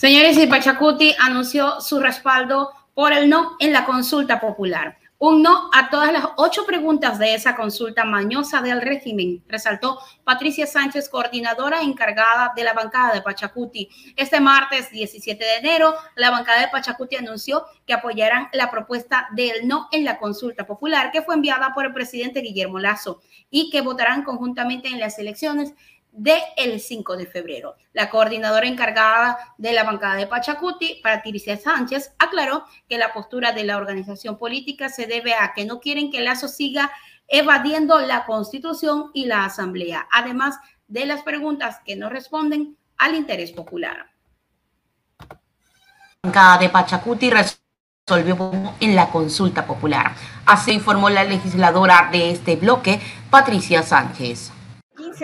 Señores, y Pachacuti anunció su respaldo por el no en la consulta popular. Un no a todas las ocho preguntas de esa consulta mañosa del régimen, resaltó Patricia Sánchez, coordinadora encargada de la bancada de Pachacuti. Este martes 17 de enero, la bancada de Pachacuti anunció que apoyarán la propuesta del no en la consulta popular que fue enviada por el presidente Guillermo Lazo y que votarán conjuntamente en las elecciones del el 5 de febrero. La coordinadora encargada de la bancada de Pachacuti, Patricia Sánchez, aclaró que la postura de la organización política se debe a que no quieren que Lazo siga evadiendo la constitución y la asamblea, además de las preguntas que no responden al interés popular. La bancada de Pachacuti resolvió en la consulta popular. Así informó la legisladora de este bloque, Patricia Sánchez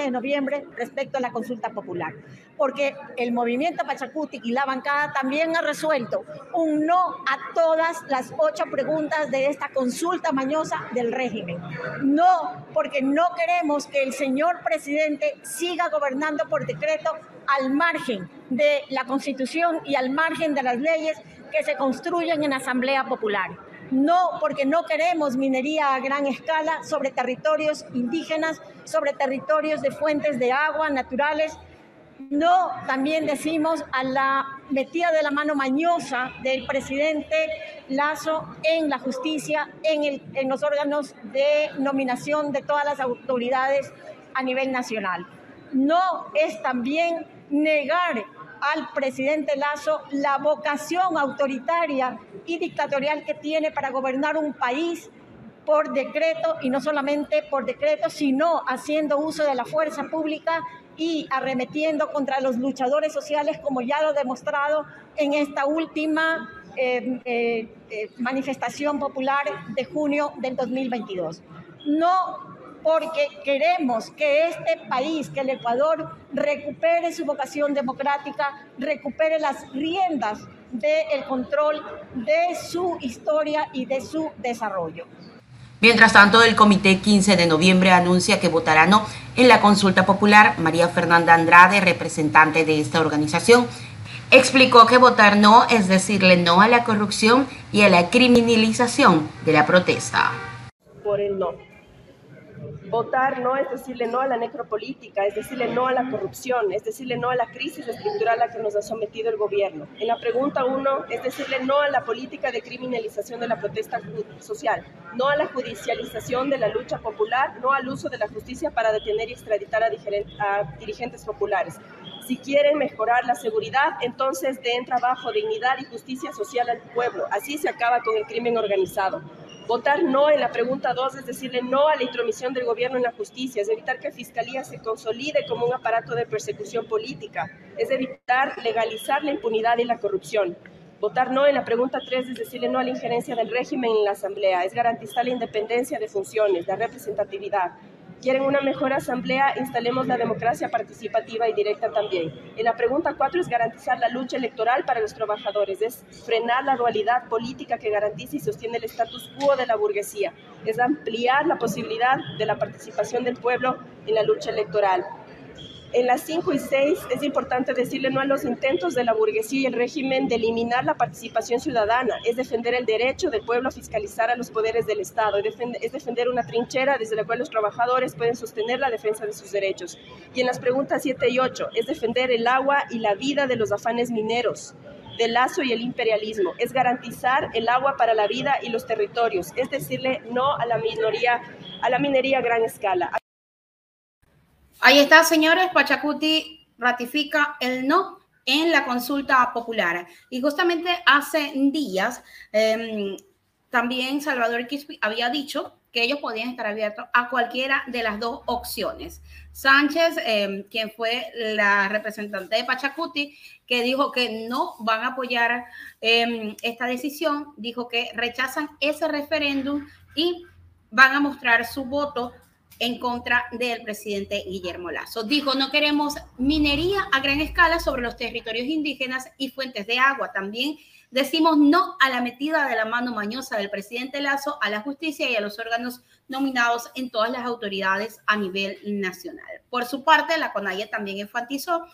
de noviembre respecto a la consulta popular, porque el movimiento Pachacuti y la bancada también ha resuelto un no a todas las ocho preguntas de esta consulta mañosa del régimen. No, porque no queremos que el señor presidente siga gobernando por decreto al margen de la constitución y al margen de las leyes que se construyen en Asamblea Popular no porque no queremos minería a gran escala sobre territorios indígenas, sobre territorios de fuentes de agua naturales. No, también decimos a la metida de la mano mañosa del presidente Lazo en la justicia, en, los órganos de nominación de todas las autoridades a nivel nacional. No es también negar al presidente Lazo la vocación autoritaria y dictatorial que tiene para gobernar un país por decreto y no solamente por decreto, sino haciendo uso de la fuerza pública y arremetiendo contra los luchadores sociales, como ya lo ha demostrado en esta última eh, eh, eh, manifestación popular de junio del 2022. No porque queremos que este país, que el Ecuador, recupere su vocación democrática, recupere las riendas del control de su historia y de su desarrollo. Mientras tanto, el Comité 15 de noviembre anuncia que votará no en la consulta popular. María Fernanda Andrade, representante de esta organización, explicó que votar no es decirle no a la corrupción y a la criminalización de la protesta. Por el no Votar no es decirle no a la necropolítica, es decirle no a la corrupción, es decirle no a la crisis estructural a que nos ha sometido el gobierno. En la pregunta uno es decirle no a la política de criminalización de la protesta social, no a la judicialización de la lucha popular, no al uso de la justicia para detener y extraditar a dirigentes populares. Si quieren mejorar la seguridad, entonces den trabajo, dignidad y justicia social al pueblo. Así se acaba con el crimen organizado. Votar no en la pregunta 2 es decirle no a la intromisión del gobierno en la justicia, es evitar que Fiscalía se consolide como un aparato de persecución política, es evitar legalizar la impunidad y la corrupción. Votar no en la pregunta 3 es decirle no a la injerencia del régimen en la Asamblea, es garantizar la independencia de funciones, la representatividad, quieren una mejor asamblea, instalemos la democracia participativa y directa también. En la pregunta 4 es garantizar la lucha electoral para los trabajadores, es frenar la dualidad política que garantiza y sostiene el status quo de la burguesía, es ampliar la posibilidad de la participación del pueblo en la lucha electoral. En las 5 y 6 es importante decirle no a los intentos de la burguesía y el régimen de eliminar la participación ciudadana, es defender el derecho del pueblo a fiscalizar a los poderes del Estado, es defender una trinchera desde la cual los trabajadores pueden sostener la defensa de sus derechos. Y en las preguntas 7 y 8 es defender el agua y la vida de los afanes mineros del lazo y el imperialismo, es garantizar el agua para la vida y los territorios, es decirle no a la minoría, a la minería a gran escala. Ahí está, señores. Pachacuti ratifica el no en la consulta popular. Y justamente hace días, em, también Salvador Quispe había dicho que ellos podían estar abiertos a cualquiera de las dos opciones. Sánchez, em, quien fue la representante de Pachacuti, que dijo que no van a apoyar em, esta decisión, dijo que rechazan ese referéndum y van a mostrar su voto en contra del presidente Guillermo Lazo. Dijo, no queremos minería a gran escala sobre los territorios indígenas y fuentes de agua. También decimos no a la metida de la mano mañosa del presidente Lazo a la justicia y a los órganos nominados en todas las autoridades a nivel nacional. Por su parte, la CONAIE también enfatizó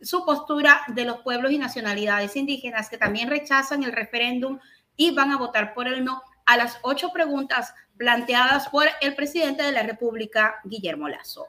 su postura de los pueblos y nacionalidades indígenas que también rechazan el referéndum y van a votar por el no a las ocho preguntas planteadas por el presidente de la República, Guillermo Lazo.